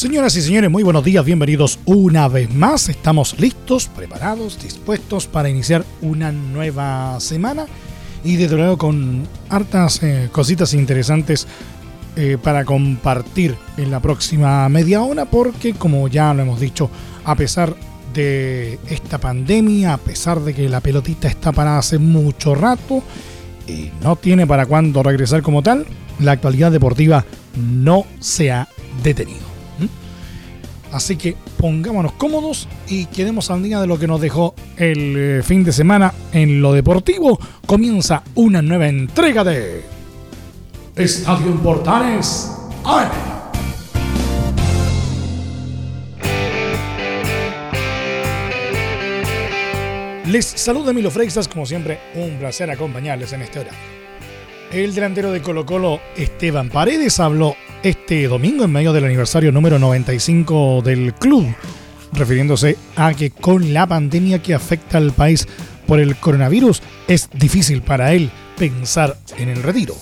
Señoras y señores, muy buenos días, bienvenidos una vez más. Estamos listos, preparados, dispuestos para iniciar una nueva semana y desde luego con hartas eh, cositas interesantes eh, para compartir en la próxima media hora porque como ya lo hemos dicho, a pesar de esta pandemia, a pesar de que la pelotita está parada hace mucho rato y no tiene para cuándo regresar como tal, la actualidad deportiva no se ha detenido. Así que pongámonos cómodos y quedemos al día de lo que nos dejó el eh, fin de semana en lo deportivo. Comienza una nueva entrega de Estadio Portales Les saluda Milo Freixas, como siempre, un placer acompañarles en este horario. El delantero de Colo Colo, Esteban Paredes, habló este domingo en medio del aniversario número 95 del club, refiriéndose a que con la pandemia que afecta al país por el coronavirus es difícil para él pensar en el retiro.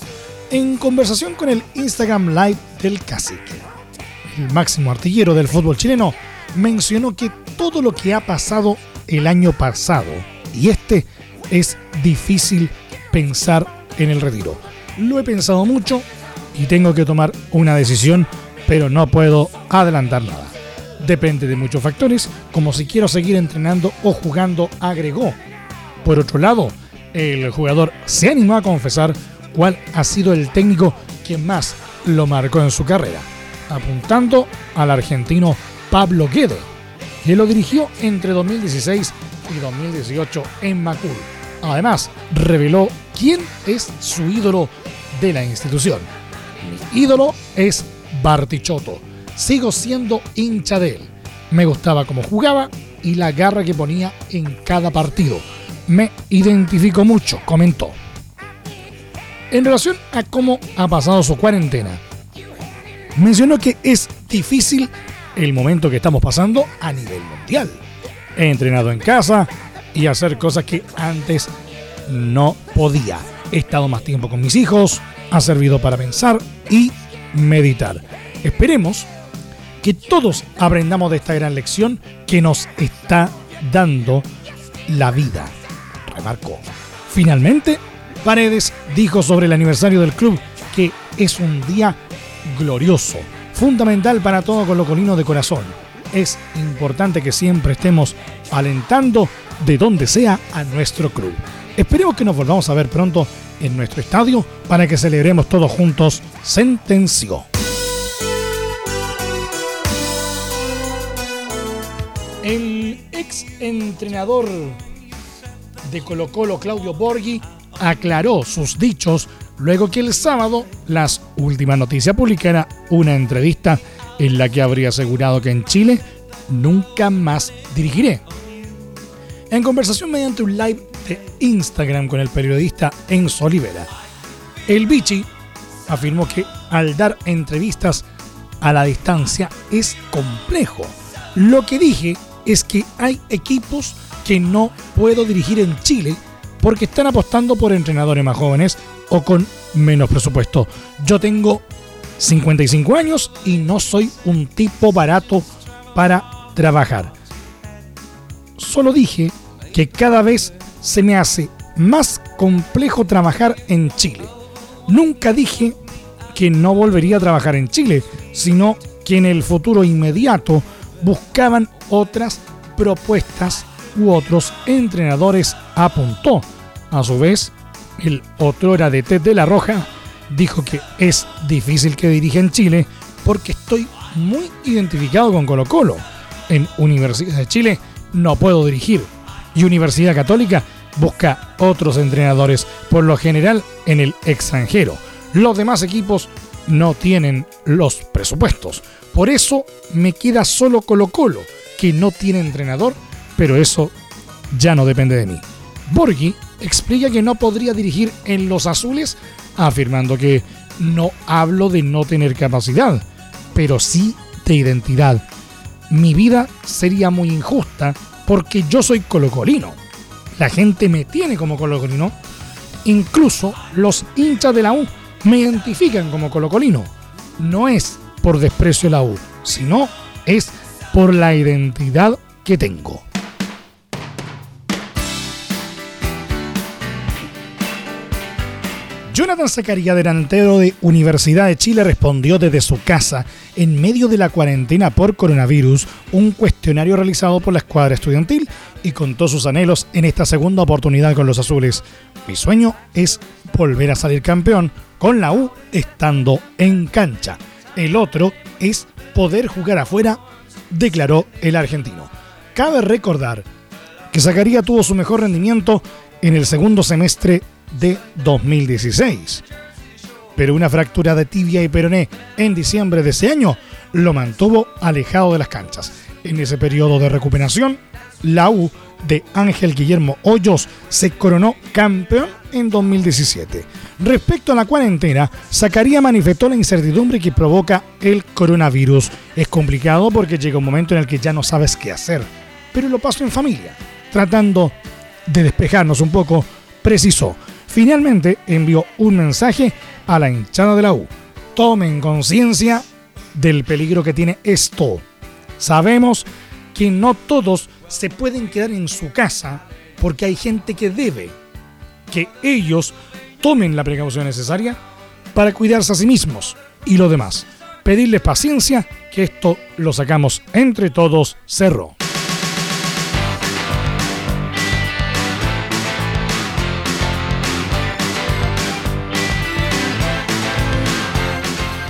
En conversación con el Instagram Live del Cacique, el máximo artillero del fútbol chileno mencionó que todo lo que ha pasado el año pasado y este es difícil pensar en el retiro. Lo he pensado mucho y tengo que tomar una decisión, pero no puedo adelantar nada. Depende de muchos factores, como si quiero seguir entrenando o jugando, agregó. Por otro lado, el jugador se animó a confesar cuál ha sido el técnico que más lo marcó en su carrera, apuntando al argentino Pablo Guede, que lo dirigió entre 2016 y 2018 en Macul. Además, reveló quién es su ídolo de la institución. Mi ídolo es Bartichotto. Sigo siendo hincha de él. Me gustaba cómo jugaba y la garra que ponía en cada partido. Me identifico mucho, comentó. En relación a cómo ha pasado su cuarentena, mencionó que es difícil el momento que estamos pasando a nivel mundial. He entrenado en casa y hacer cosas que antes no podía. He estado más tiempo con mis hijos, ha servido para pensar y meditar. Esperemos que todos aprendamos de esta gran lección que nos está dando la vida, remarcó. Finalmente, Paredes dijo sobre el aniversario del club que es un día glorioso fundamental para todo colocolino de corazón. Es importante que siempre estemos alentando de donde sea a nuestro club. Esperemos que nos volvamos a ver pronto en nuestro estadio para que celebremos todos juntos, sentenció. El ex entrenador de Colo Colo, Claudio Borghi, aclaró sus dichos luego que el sábado las últimas noticias publicara una entrevista en la que habría asegurado que en Chile nunca más dirigiré. En conversación mediante un live de Instagram con el periodista Enzo Olivera, el Bichi afirmó que al dar entrevistas a la distancia es complejo. Lo que dije es que hay equipos que no puedo dirigir en Chile porque están apostando por entrenadores más jóvenes o con menos presupuesto. Yo tengo 55 años y no soy un tipo barato para trabajar. Solo dije que cada vez se me hace más complejo trabajar en Chile. Nunca dije que no volvería a trabajar en Chile, sino que en el futuro inmediato buscaban otras propuestas u otros entrenadores, apuntó. A su vez, el otro era de Ted de la Roja, dijo que es difícil que dirija en Chile porque estoy muy identificado con Colo Colo. En Universidad de Chile no puedo dirigir y Universidad Católica busca otros entrenadores, por lo general en el extranjero. Los demás equipos no tienen los presupuestos. Por eso me queda solo Colo Colo, que no tiene entrenador, pero eso ya no depende de mí. Borghi explica que no podría dirigir en los azules, afirmando que no hablo de no tener capacidad, pero sí de identidad. Mi vida sería muy injusta porque yo soy colocolino. La gente me tiene como colocolino. Incluso los hinchas de la U me identifican como colocolino. No es por desprecio a la U, sino es por la identidad que tengo. Jonathan Zacarías, delantero de Universidad de Chile, respondió desde su casa, en medio de la cuarentena por coronavirus, un cuestionario realizado por la escuadra estudiantil y contó sus anhelos en esta segunda oportunidad con los azules. Mi sueño es volver a salir campeón con la U estando en cancha. El otro es poder jugar afuera, declaró el argentino. Cabe recordar que Zacarías tuvo su mejor rendimiento en el segundo semestre de 2016. Pero una fractura de tibia y peroné en diciembre de ese año lo mantuvo alejado de las canchas. En ese periodo de recuperación, la U de Ángel Guillermo Hoyos se coronó campeón en 2017. Respecto a la cuarentena, Zacarías manifestó la incertidumbre que provoca el coronavirus. Es complicado porque llega un momento en el que ya no sabes qué hacer, pero lo paso en familia. Tratando de despejarnos un poco, precisó, Finalmente envió un mensaje a la hinchada de la U. Tomen conciencia del peligro que tiene esto. Sabemos que no todos se pueden quedar en su casa porque hay gente que debe que ellos tomen la precaución necesaria para cuidarse a sí mismos y lo demás. Pedirles paciencia que esto lo sacamos entre todos, cerró.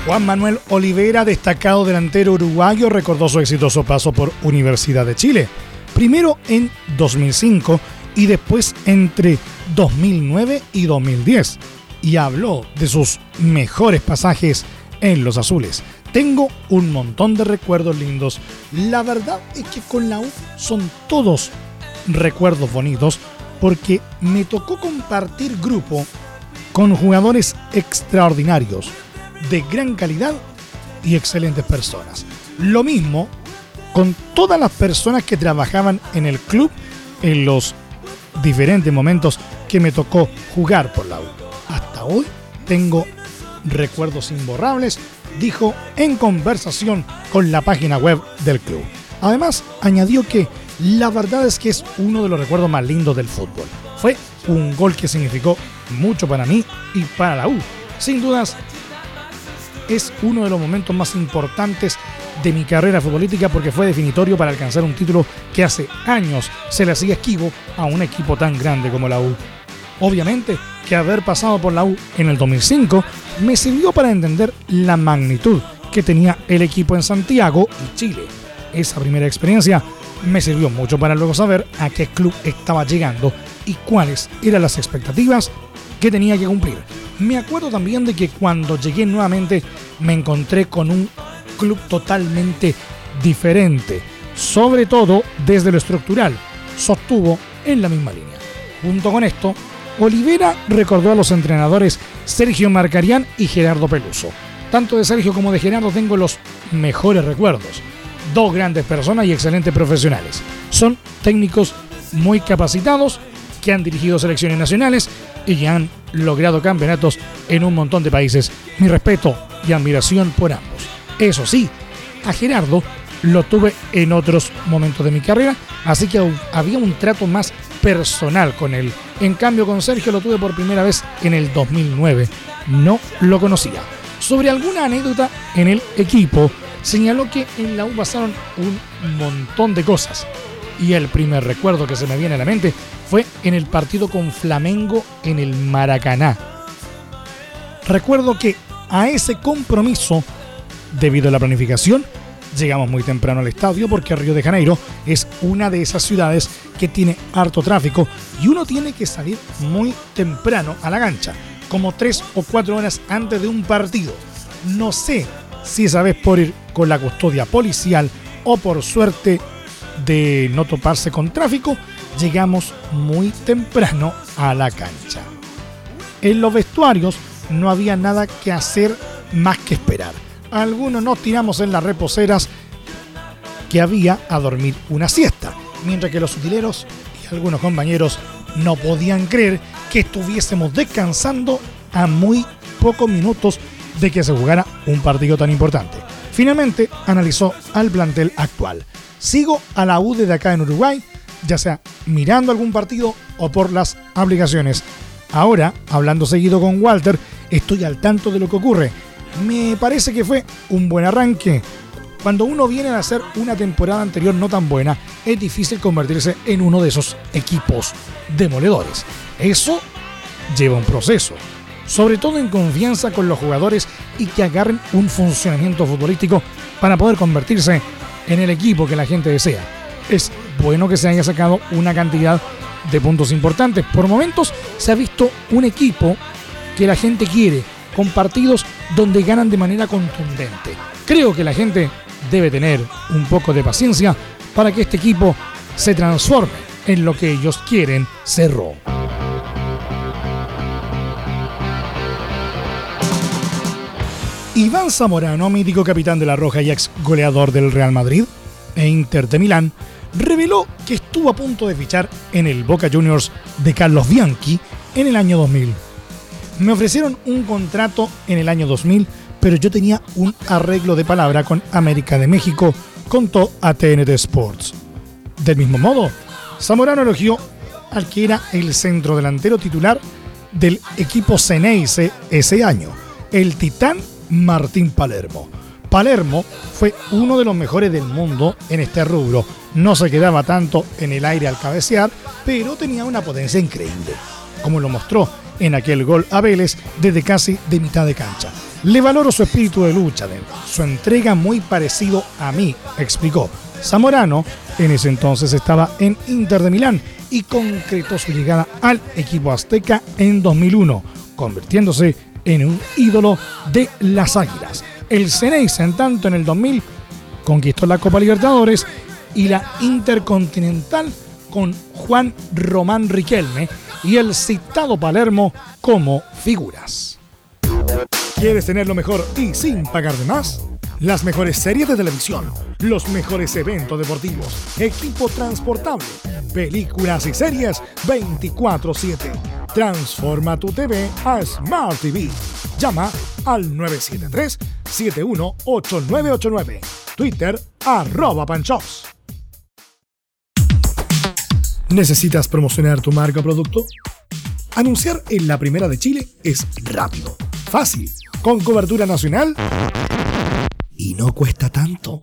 Juan Manuel Olivera, destacado delantero uruguayo, recordó su exitoso paso por Universidad de Chile. Primero en 2005 y después entre 2009 y 2010. Y habló de sus mejores pasajes en los azules. Tengo un montón de recuerdos lindos. La verdad es que con la U son todos recuerdos bonitos porque me tocó compartir grupo con jugadores extraordinarios de gran calidad y excelentes personas. Lo mismo con todas las personas que trabajaban en el club en los diferentes momentos que me tocó jugar por la U. Hasta hoy tengo recuerdos imborrables, dijo en conversación con la página web del club. Además, añadió que la verdad es que es uno de los recuerdos más lindos del fútbol. Fue un gol que significó mucho para mí y para la U. Sin dudas, es uno de los momentos más importantes de mi carrera futbolística porque fue definitorio para alcanzar un título que hace años se le hacía esquivo a un equipo tan grande como la U. Obviamente que haber pasado por la U en el 2005 me sirvió para entender la magnitud que tenía el equipo en Santiago y Chile. Esa primera experiencia me sirvió mucho para luego saber a qué club estaba llegando y cuáles eran las expectativas que tenía que cumplir. Me acuerdo también de que cuando llegué nuevamente me encontré con un club totalmente diferente, sobre todo desde lo estructural, sostuvo en la misma línea. Junto con esto, Olivera recordó a los entrenadores Sergio Marcarián y Gerardo Peluso. Tanto de Sergio como de Gerardo tengo los mejores recuerdos. Dos grandes personas y excelentes profesionales. Son técnicos muy capacitados que han dirigido selecciones nacionales y que han logrado campeonatos en un montón de países. Mi respeto y admiración por ambos. Eso sí, a Gerardo lo tuve en otros momentos de mi carrera, así que había un trato más personal con él. En cambio, con Sergio lo tuve por primera vez en el 2009. No lo conocía. Sobre alguna anécdota en el equipo, señaló que en la U pasaron un montón de cosas. Y el primer recuerdo que se me viene a la mente fue en el partido con Flamengo en el Maracaná. Recuerdo que a ese compromiso, debido a la planificación, llegamos muy temprano al estadio porque Río de Janeiro es una de esas ciudades que tiene harto tráfico y uno tiene que salir muy temprano a la cancha, como tres o cuatro horas antes de un partido. No sé si esa vez por ir con la custodia policial o por suerte de no toparse con tráfico, llegamos muy temprano a la cancha. En los vestuarios no había nada que hacer más que esperar. Algunos nos tiramos en las reposeras que había a dormir una siesta, mientras que los utileros y algunos compañeros no podían creer que estuviésemos descansando a muy pocos minutos de que se jugara un partido tan importante. Finalmente analizó al plantel actual. Sigo a la U de acá en Uruguay, ya sea mirando algún partido o por las aplicaciones. Ahora, hablando seguido con Walter, estoy al tanto de lo que ocurre. Me parece que fue un buen arranque. Cuando uno viene a hacer una temporada anterior no tan buena, es difícil convertirse en uno de esos equipos demoledores. Eso lleva un proceso, sobre todo en confianza con los jugadores y que agarren un funcionamiento futbolístico para poder convertirse en el equipo que la gente desea. Es bueno que se haya sacado una cantidad de puntos importantes. Por momentos se ha visto un equipo que la gente quiere, con partidos donde ganan de manera contundente. Creo que la gente debe tener un poco de paciencia para que este equipo se transforme en lo que ellos quieren, Cerro. Iván Zamorano, mítico capitán de la Roja y ex goleador del Real Madrid e Inter de Milán, reveló que estuvo a punto de fichar en el Boca Juniors de Carlos Bianchi en el año 2000. Me ofrecieron un contrato en el año 2000, pero yo tenía un arreglo de palabra con América de México, contó a TNT Sports. Del mismo modo, Zamorano elogió al que era el centro delantero titular del equipo Ceneice ese año, el Titán Martín Palermo. Palermo fue uno de los mejores del mundo en este rubro. No se quedaba tanto en el aire al cabecear, pero tenía una potencia increíble, como lo mostró en aquel gol a Vélez desde casi de mitad de cancha. Le valoro su espíritu de lucha, su entrega muy parecido a mí, explicó. Zamorano en ese entonces estaba en Inter de Milán y concretó su llegada al equipo azteca en 2001, convirtiéndose en un ídolo de las Águilas. El Ceneice, en tanto, en el 2000 conquistó la Copa Libertadores y la Intercontinental con Juan Román Riquelme y el citado Palermo como figuras. ¿Quieres tener lo mejor y sin pagar de más? Las mejores series de televisión, los mejores eventos deportivos, equipo transportable, películas y series 24/7 Transforma tu TV a Smart TV. Llama al 973-718989. Twitter arroba panchops. ¿Necesitas promocionar tu marca o producto? Anunciar en la primera de Chile es rápido, fácil, con cobertura nacional y no cuesta tanto.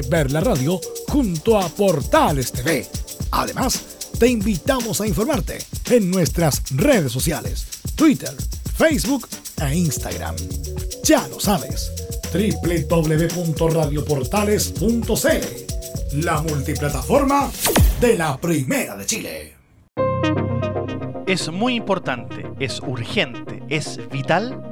ver la radio junto a Portales TV. Además, te invitamos a informarte en nuestras redes sociales, Twitter, Facebook e Instagram. Ya lo sabes, www.radioportales.cl, la multiplataforma de la Primera de Chile. Es muy importante, es urgente, es vital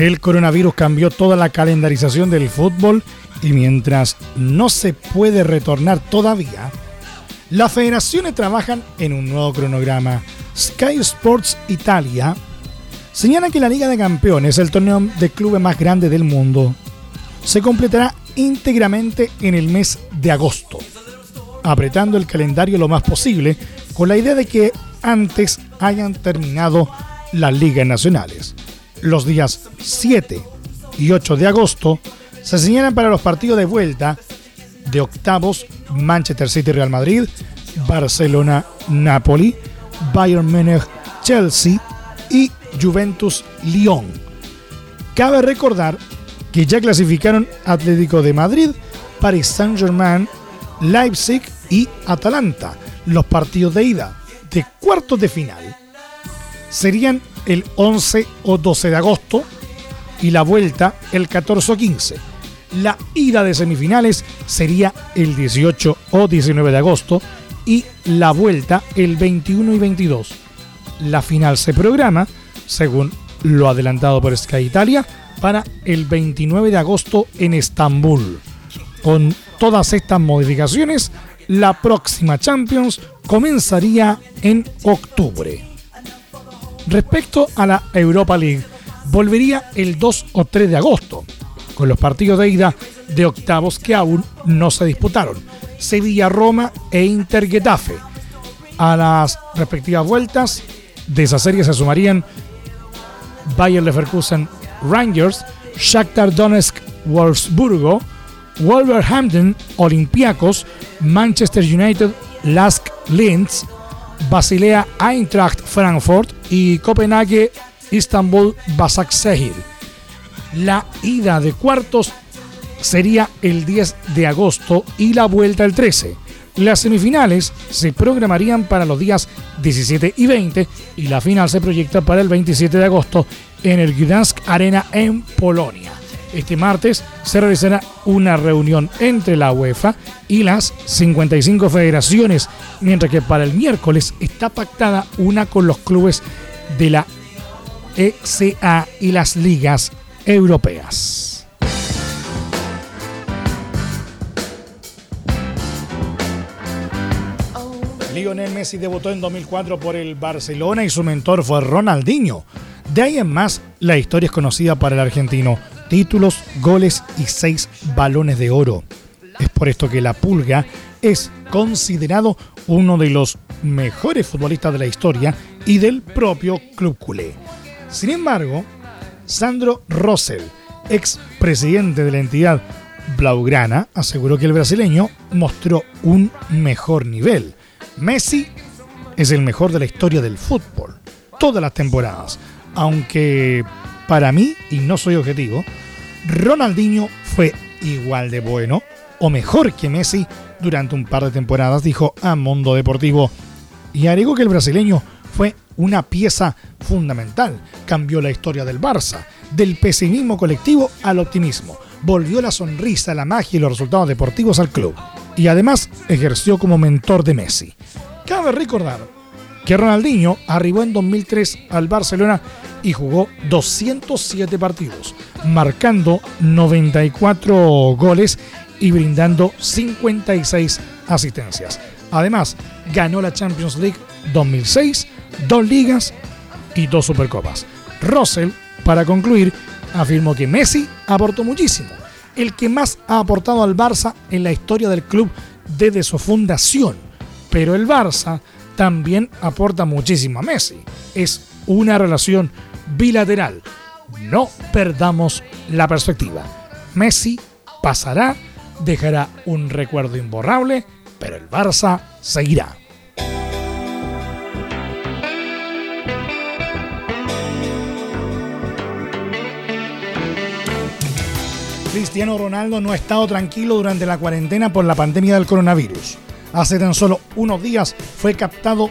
El coronavirus cambió toda la calendarización del fútbol y mientras no se puede retornar todavía, las federaciones trabajan en un nuevo cronograma. Sky Sports Italia señala que la Liga de Campeones, el torneo de clubes más grande del mundo, se completará íntegramente en el mes de agosto, apretando el calendario lo más posible con la idea de que antes hayan terminado las ligas nacionales. Los días 7 y 8 de agosto se señalan para los partidos de vuelta de octavos Manchester City Real Madrid, Barcelona Napoli, Bayern Múnich Chelsea y Juventus Lyon. Cabe recordar que ya clasificaron Atlético de Madrid, Paris Saint-Germain, Leipzig y Atalanta. Los partidos de ida de cuartos de final serían el 11 o 12 de agosto y la vuelta el 14 o 15. La ida de semifinales sería el 18 o 19 de agosto y la vuelta el 21 y 22. La final se programa, según lo adelantado por Sky Italia, para el 29 de agosto en Estambul. Con todas estas modificaciones, la próxima Champions comenzaría en octubre. Respecto a la Europa League, volvería el 2 o 3 de agosto, con los partidos de ida de octavos que aún no se disputaron. Sevilla-Roma e Inter-Getafe. A las respectivas vueltas de esa serie se sumarían Bayer Leverkusen Rangers, Shakhtar Donetsk Wolfsburgo, Wolverhampton Olympiacos, Manchester United Lask Linz, Basilea Eintracht Frankfurt y Copenhague Istanbul Basaksehir. La ida de cuartos sería el 10 de agosto y la vuelta el 13. Las semifinales se programarían para los días 17 y 20 y la final se proyecta para el 27 de agosto en el Gdansk Arena en Polonia. Este martes se realizará una reunión entre la UEFA y las 55 federaciones, mientras que para el miércoles está pactada una con los clubes de la ECA y las ligas europeas. Lionel Messi debutó en 2004 por el Barcelona y su mentor fue Ronaldinho. De ahí en más, la historia es conocida para el argentino. Títulos, goles y seis balones de oro. Es por esto que la Pulga es considerado uno de los mejores futbolistas de la historia y del propio club culé. Sin embargo, Sandro Rosell, ex presidente de la entidad Blaugrana, aseguró que el brasileño mostró un mejor nivel. Messi es el mejor de la historia del fútbol, todas las temporadas, aunque para mí, y no soy objetivo, Ronaldinho fue igual de bueno o mejor que Messi durante un par de temporadas, dijo a Mundo Deportivo. Y agregó que el brasileño fue una pieza fundamental. Cambió la historia del Barça, del pesimismo colectivo al optimismo. Volvió la sonrisa, la magia y los resultados deportivos al club. Y además ejerció como mentor de Messi. Cabe recordar que Ronaldinho arribó en 2003 al Barcelona y jugó 207 partidos, marcando 94 goles y brindando 56 asistencias. Además, ganó la Champions League 2006, dos ligas y dos supercopas. Russell, para concluir, afirmó que Messi aportó muchísimo, el que más ha aportado al Barça en la historia del club desde su fundación. Pero el Barça también aporta muchísimo a Messi. Es una relación bilateral. No perdamos la perspectiva. Messi pasará, dejará un recuerdo imborrable, pero el Barça seguirá. Cristiano Ronaldo no ha estado tranquilo durante la cuarentena por la pandemia del coronavirus. Hace tan solo unos días fue captado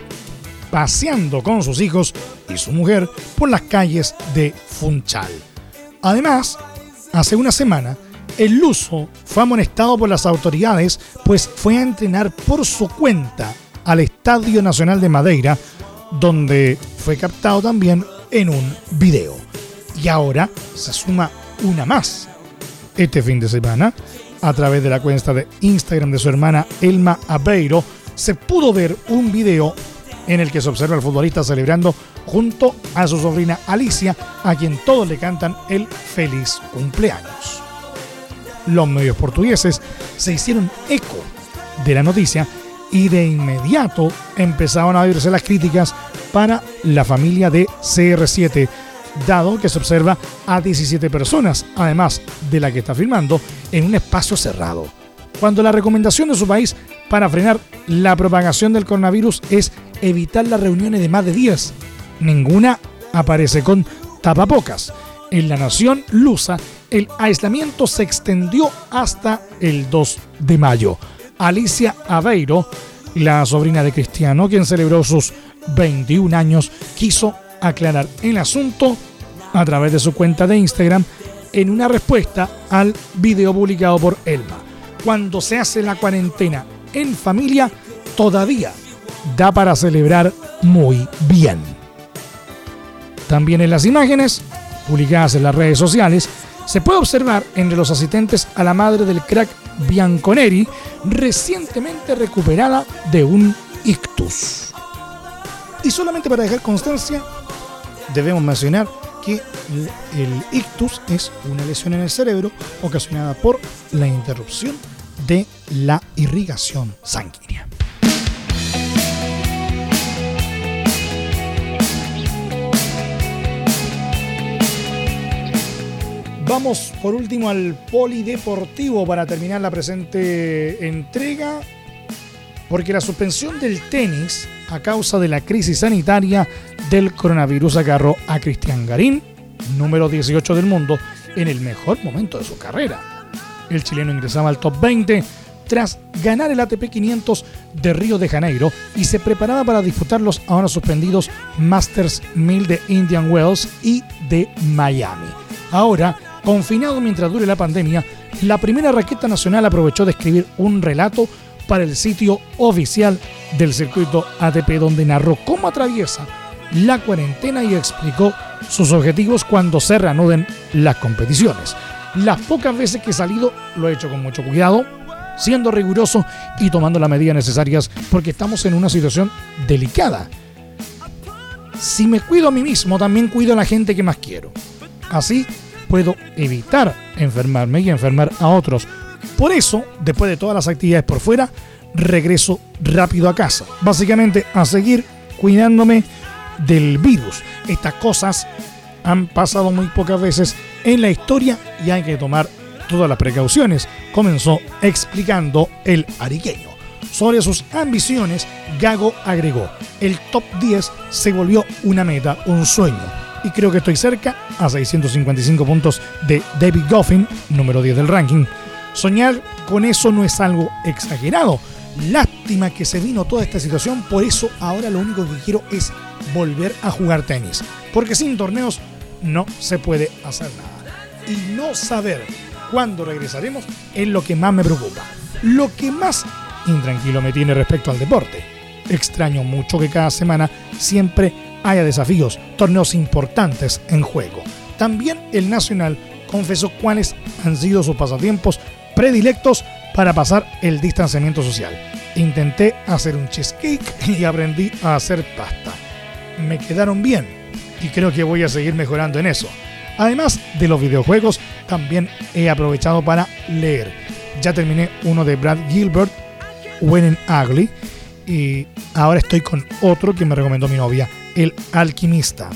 paseando con sus hijos y su mujer por las calles de Funchal. Además, hace una semana, el luso fue amonestado por las autoridades pues fue a entrenar por su cuenta al Estadio Nacional de Madeira, donde fue captado también en un video. Y ahora se suma una más. Este fin de semana, a través de la cuenta de Instagram de su hermana Elma Aveiro, se pudo ver un video en el que se observa al futbolista celebrando junto a su sobrina Alicia, a quien todos le cantan el feliz cumpleaños. Los medios portugueses se hicieron eco de la noticia y de inmediato empezaron a oírse las críticas para la familia de CR7, dado que se observa a 17 personas, además de la que está filmando, en un espacio cerrado. Cuando la recomendación de su país para frenar la propagación del coronavirus es evitar las reuniones de más de 10. Ninguna aparece con tapapocas. En la nación lusa, el aislamiento se extendió hasta el 2 de mayo. Alicia Aveiro, la sobrina de Cristiano, quien celebró sus 21 años, quiso aclarar el asunto a través de su cuenta de Instagram en una respuesta al video publicado por Elma. Cuando se hace la cuarentena en familia, todavía da para celebrar muy bien. También en las imágenes, publicadas en las redes sociales, se puede observar entre los asistentes a la madre del crack Bianconeri, recientemente recuperada de un ictus. Y solamente para dejar constancia, debemos mencionar que el ictus es una lesión en el cerebro ocasionada por la interrupción de la irrigación sanguínea. Vamos por último al polideportivo para terminar la presente entrega, porque la suspensión del tenis a causa de la crisis sanitaria del coronavirus agarró a Cristian Garín, número 18 del mundo, en el mejor momento de su carrera. El chileno ingresaba al top 20 tras ganar el ATP 500 de Río de Janeiro y se preparaba para disputar los ahora suspendidos Masters 1000 de Indian Wells y de Miami. Ahora Confinado mientras dure la pandemia, la primera raqueta nacional aprovechó de escribir un relato para el sitio oficial del circuito ATP donde narró cómo atraviesa la cuarentena y explicó sus objetivos cuando se reanuden las competiciones. Las pocas veces que he salido lo he hecho con mucho cuidado, siendo riguroso y tomando las medidas necesarias porque estamos en una situación delicada. Si me cuido a mí mismo, también cuido a la gente que más quiero. Así puedo evitar enfermarme y enfermar a otros. Por eso, después de todas las actividades por fuera, regreso rápido a casa. Básicamente a seguir cuidándome del virus. Estas cosas han pasado muy pocas veces en la historia y hay que tomar todas las precauciones, comenzó explicando el ariqueño. Sobre sus ambiciones, Gago agregó, el top 10 se volvió una meta, un sueño y creo que estoy cerca a 655 puntos de David Goffin, número 10 del ranking. Soñar con eso no es algo exagerado. Lástima que se vino toda esta situación, por eso ahora lo único que quiero es volver a jugar tenis. Porque sin torneos no se puede hacer nada. Y no saber cuándo regresaremos es lo que más me preocupa. Lo que más intranquilo me tiene respecto al deporte. Extraño mucho que cada semana siempre haya desafíos, torneos importantes en juego. También el Nacional confesó cuáles han sido sus pasatiempos predilectos para pasar el distanciamiento social. Intenté hacer un cheesecake y aprendí a hacer pasta. Me quedaron bien y creo que voy a seguir mejorando en eso. Además de los videojuegos, también he aprovechado para leer. Ya terminé uno de Brad Gilbert, When Ugly, y ahora estoy con otro que me recomendó mi novia, El Alquimista.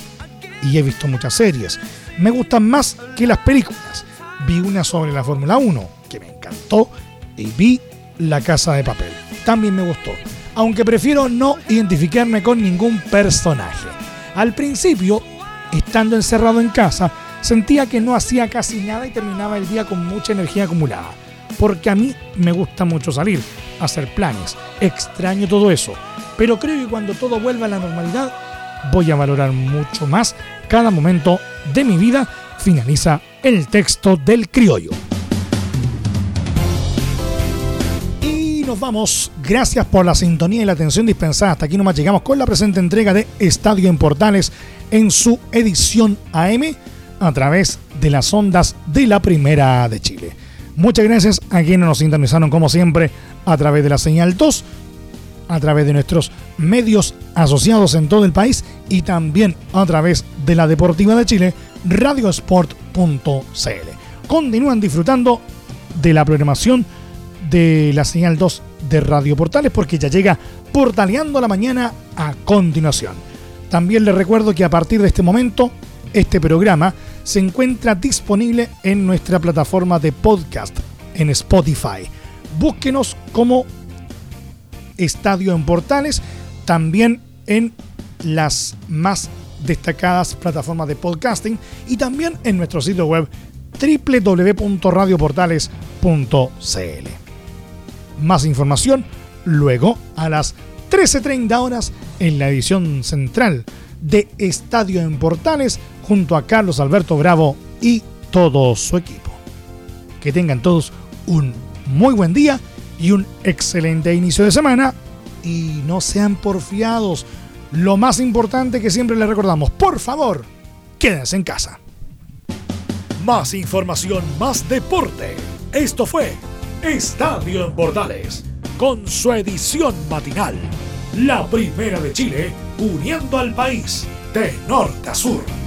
Y he visto muchas series. Me gustan más que las películas. Vi una sobre la Fórmula 1, que me encantó, y vi La Casa de Papel. También me gustó, aunque prefiero no identificarme con ningún personaje. Al principio, estando encerrado en casa, sentía que no hacía casi nada y terminaba el día con mucha energía acumulada. Porque a mí me gusta mucho salir, hacer planes, extraño todo eso. Pero creo que cuando todo vuelva a la normalidad, voy a valorar mucho más cada momento de mi vida, finaliza el texto del criollo. Y nos vamos. Gracias por la sintonía y la atención dispensada. Hasta aquí nomás llegamos con la presente entrega de Estadio en Portales en su edición AM a través de las ondas de la Primera de Chile. Muchas gracias a quienes nos sintonizaron como siempre a través de la señal 2, a través de nuestros medios asociados en todo el país y también a través de la Deportiva de Chile, radiosport.cl. Continúan disfrutando de la programación de la señal 2 de Radio Portales porque ya llega Portaleando la Mañana a continuación. También les recuerdo que a partir de este momento, este programa se encuentra disponible en nuestra plataforma de podcast en Spotify. Búsquenos como Estadio en Portales, también en las más destacadas plataformas de podcasting y también en nuestro sitio web www.radioportales.cl. Más información luego a las 13.30 horas en la edición central de Estadio en Portales junto a Carlos Alberto Bravo y todo su equipo. Que tengan todos un muy buen día y un excelente inicio de semana y no sean porfiados. Lo más importante que siempre les recordamos, por favor, quédense en casa. Más información, más deporte. Esto fue Estadio en Portales, con su edición matinal. La primera de Chile, uniendo al país de norte a sur.